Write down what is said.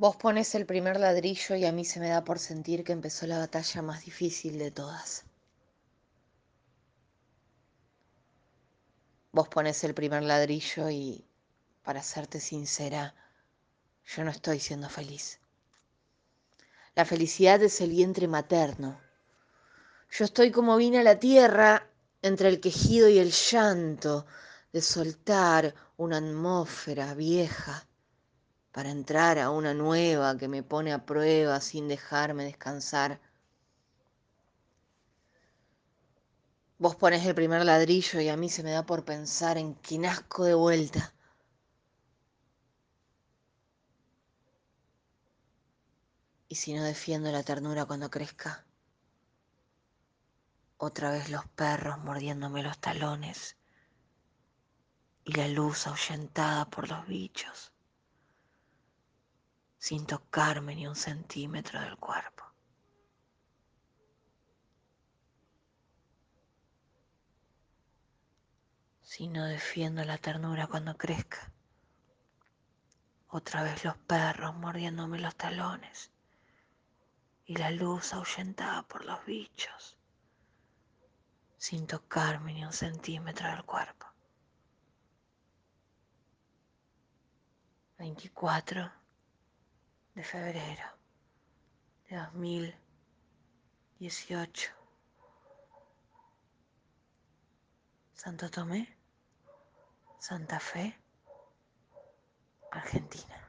Vos pones el primer ladrillo y a mí se me da por sentir que empezó la batalla más difícil de todas. Vos pones el primer ladrillo y, para serte sincera, yo no estoy siendo feliz. La felicidad es el vientre materno. Yo estoy como vine a la tierra entre el quejido y el llanto de soltar una atmósfera vieja para entrar a una nueva que me pone a prueba sin dejarme descansar. Vos pones el primer ladrillo y a mí se me da por pensar en que nazco de vuelta. Y si no defiendo la ternura cuando crezca, otra vez los perros mordiéndome los talones y la luz ahuyentada por los bichos, sin tocarme ni un centímetro del cuerpo. Si no defiendo la ternura cuando crezca, otra vez los perros mordiéndome los talones y la luz ahuyentada por los bichos, sin tocarme ni un centímetro del cuerpo. 24 de febrero de 2018. Santo Tomé, Santa Fe, Argentina.